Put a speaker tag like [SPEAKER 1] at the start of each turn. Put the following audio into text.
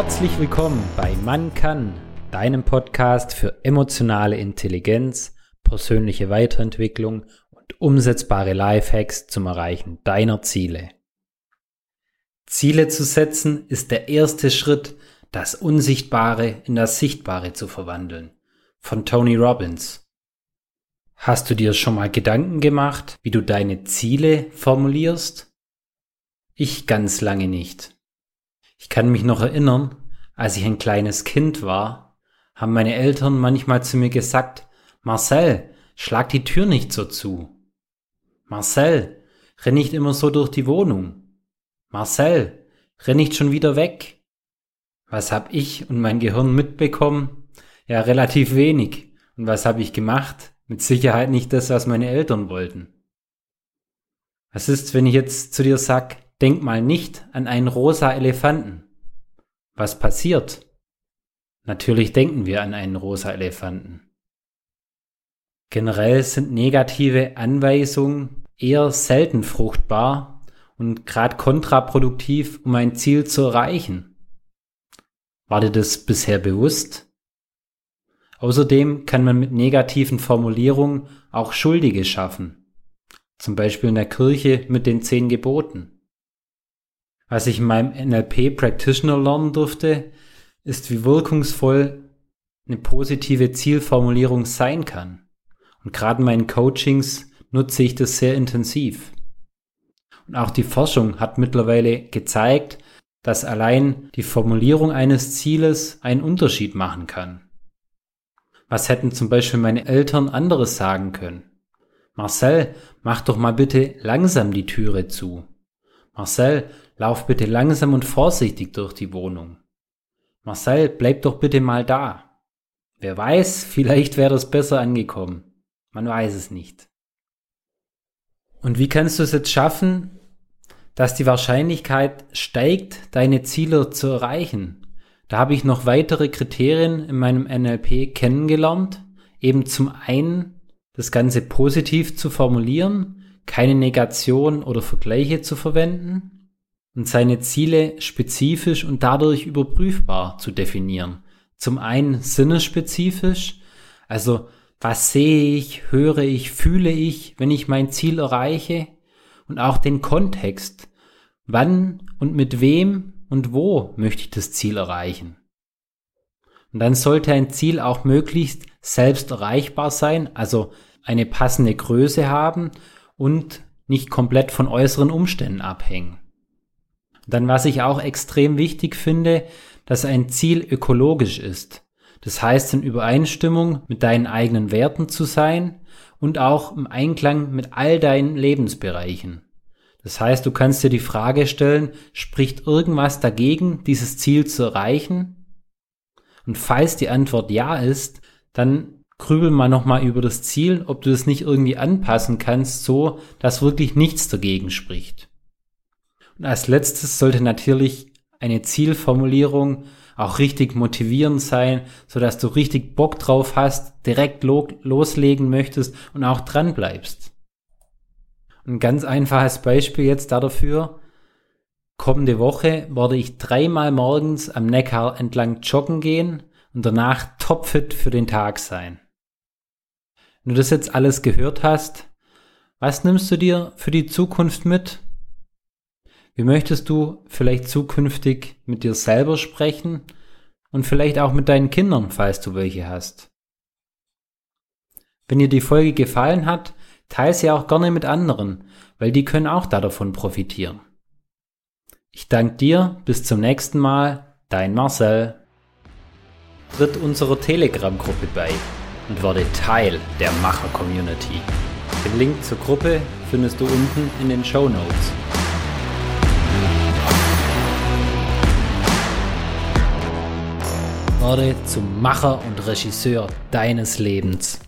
[SPEAKER 1] Herzlich willkommen bei Man kann, deinem Podcast für emotionale Intelligenz, persönliche Weiterentwicklung und umsetzbare Lifehacks zum Erreichen deiner Ziele. Ziele zu setzen ist der erste Schritt, das Unsichtbare in das Sichtbare zu verwandeln. Von Tony Robbins. Hast du dir schon mal Gedanken gemacht, wie du deine Ziele formulierst? Ich ganz lange nicht. Ich kann mich noch erinnern, als ich ein kleines Kind war, haben meine Eltern manchmal zu mir gesagt, Marcel, schlag die Tür nicht so zu. Marcel, renn nicht immer so durch die Wohnung. Marcel, renn nicht schon wieder weg. Was hab ich und mein Gehirn mitbekommen? Ja, relativ wenig. Und was habe ich gemacht? Mit Sicherheit nicht das, was meine Eltern wollten. Was ist, wenn ich jetzt zu dir sag, denk mal nicht an einen rosa Elefanten? Was passiert? Natürlich denken wir an einen rosa Elefanten. Generell sind negative Anweisungen eher selten fruchtbar und gerade kontraproduktiv, um ein Ziel zu erreichen. War dir das bisher bewusst? Außerdem kann man mit negativen Formulierungen auch Schuldige schaffen. Zum Beispiel in der Kirche mit den zehn Geboten. Was ich in meinem NLP Practitioner lernen durfte, ist, wie wirkungsvoll eine positive Zielformulierung sein kann. Und gerade in meinen Coachings nutze ich das sehr intensiv. Und auch die Forschung hat mittlerweile gezeigt, dass allein die Formulierung eines Zieles einen Unterschied machen kann. Was hätten zum Beispiel meine Eltern anderes sagen können? Marcel, mach doch mal bitte langsam die Türe zu. Marcel, lauf bitte langsam und vorsichtig durch die Wohnung. Marcel, bleib doch bitte mal da. Wer weiß, vielleicht wäre das besser angekommen. Man weiß es nicht. Und wie kannst du es jetzt schaffen, dass die Wahrscheinlichkeit steigt, deine Ziele zu erreichen? Da habe ich noch weitere Kriterien in meinem NLP kennengelernt. Eben zum einen das Ganze positiv zu formulieren, keine Negation oder Vergleiche zu verwenden und seine Ziele spezifisch und dadurch überprüfbar zu definieren. Zum einen sinnespezifisch, also was sehe ich, höre ich, fühle ich, wenn ich mein Ziel erreiche und auch den Kontext. Wann und mit wem und wo möchte ich das Ziel erreichen. Und dann sollte ein Ziel auch möglichst selbst erreichbar sein, also eine passende Größe haben und nicht komplett von äußeren Umständen abhängen. Dann, was ich auch extrem wichtig finde, dass ein Ziel ökologisch ist. Das heißt, in Übereinstimmung mit deinen eigenen Werten zu sein und auch im Einklang mit all deinen Lebensbereichen. Das heißt, du kannst dir die Frage stellen, spricht irgendwas dagegen, dieses Ziel zu erreichen? Und falls die Antwort ja ist, dann grübel mal nochmal über das Ziel, ob du das nicht irgendwie anpassen kannst, so dass wirklich nichts dagegen spricht. Und als letztes sollte natürlich eine Zielformulierung auch richtig motivierend sein, so dass du richtig Bock drauf hast, direkt lo loslegen möchtest und auch dran bleibst. Ein ganz einfaches Beispiel jetzt dafür. Kommende Woche werde ich dreimal morgens am Neckar entlang joggen gehen und danach topfit für den Tag sein. Wenn du das jetzt alles gehört hast, was nimmst du dir für die Zukunft mit? Wie möchtest du vielleicht zukünftig mit dir selber sprechen und vielleicht auch mit deinen Kindern, falls du welche hast? Wenn dir die Folge gefallen hat, Teil sie auch gerne mit anderen, weil die können auch davon profitieren. Ich danke dir, bis zum nächsten Mal, dein Marcel. Tritt unserer Telegram-Gruppe bei und werde Teil der Macher-Community. Den Link zur Gruppe findest du unten in den Show Notes. Werde zum Macher und Regisseur deines Lebens.